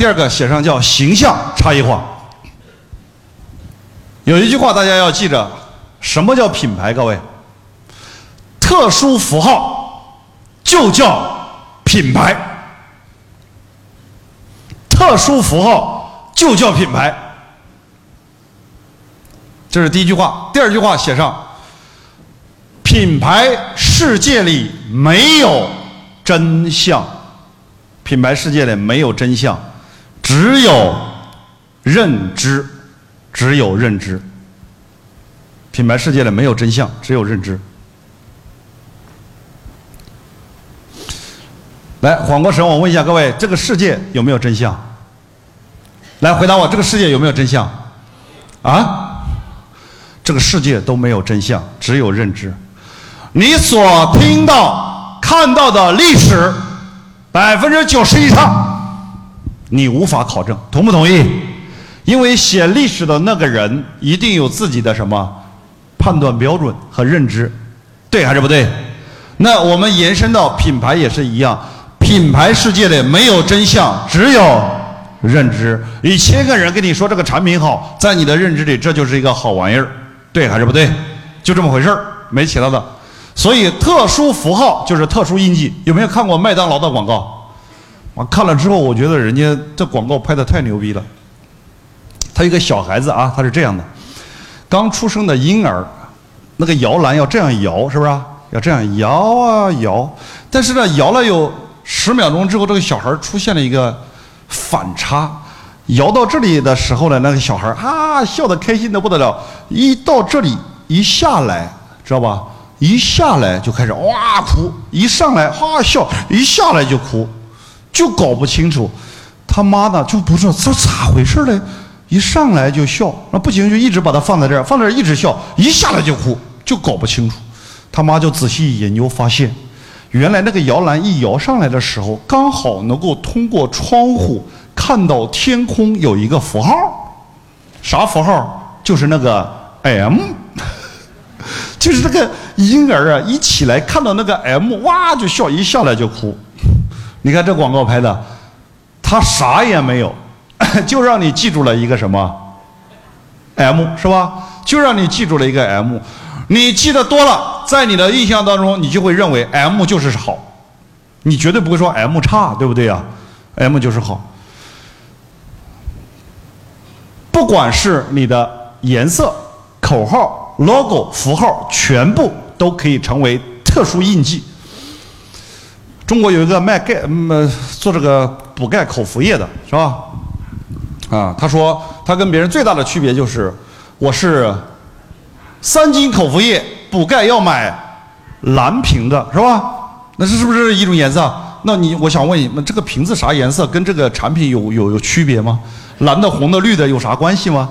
第二个写上叫形象差异化。有一句话大家要记着，什么叫品牌？各位，特殊符号就叫品牌，特殊符号就叫品牌。这是第一句话。第二句话写上，品牌世界里没有真相，品牌世界里没有真相，只有认知。只有认知，品牌世界里没有真相，只有认知。来，缓过神，我问一下各位：这个世界有没有真相？来回答我：这个世界有没有真相？啊？这个世界都没有真相，只有认知。你所听到、看到的历史，百分之九十以上，你无法考证，同不同意？因为写历史的那个人一定有自己的什么判断标准和认知，对还是不对？那我们延伸到品牌也是一样，品牌世界里没有真相，只有认知。一千个人跟你说这个产品好，在你的认知里这就是一个好玩意儿，对还是不对？就这么回事儿，没其他的。所以特殊符号就是特殊印记。有没有看过麦当劳的广告？看了之后，我觉得人家这广告拍的太牛逼了。他一个小孩子啊，他是这样的，刚出生的婴儿，那个摇篮要这样摇，是不是？要这样摇啊摇，但是呢，摇了有十秒钟之后，这个小孩出现了一个反差，摇到这里的时候呢，那个小孩啊笑得开心的不得了，一到这里一下来，知道吧？一下来就开始哇哭，一上来哈笑，一下来就哭，就搞不清楚，他妈呢就不知道这咋回事嘞。一上来就笑，那不行就一直把它放在这儿，放在这儿一直笑，一下来就哭，就搞不清楚。他妈就仔细研究发现，原来那个摇篮一摇上来的时候，刚好能够通过窗户看到天空有一个符号，啥符号？就是那个 M，就是那个婴儿啊，一起来看到那个 M，哇就笑，一下来就哭。你看这广告拍的，他啥也没有。就让你记住了一个什么？M 是吧？就让你记住了一个 M，你记得多了，在你的印象当中，你就会认为 M 就是好，你绝对不会说 M 差，对不对呀？M 就是好。不管是你的颜色、口号、logo、符号，全部都可以成为特殊印记。中国有一个卖钙，嗯，做这个补钙口服液的，是吧？啊，他说他跟别人最大的区别就是，我是三斤口服液补钙要买蓝瓶的，是吧？那这是不是一种颜色？那你我想问你们，这个瓶子啥颜色？跟这个产品有有有区别吗？蓝的、红的、绿的有啥关系吗？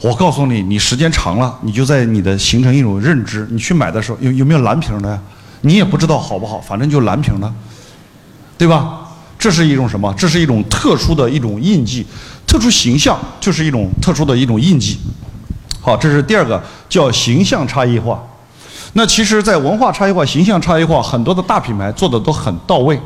我告诉你，你时间长了，你就在你的形成一种认知。你去买的时候有有没有蓝瓶的呀？你也不知道好不好，反正就蓝瓶的，对吧？这是一种什么？这是一种特殊的一种印记。特殊形象就是一种特殊的一种印记。好，这是第二个叫形象差异化。那其实，在文化差异化、形象差异化，很多的大品牌做的都很到位。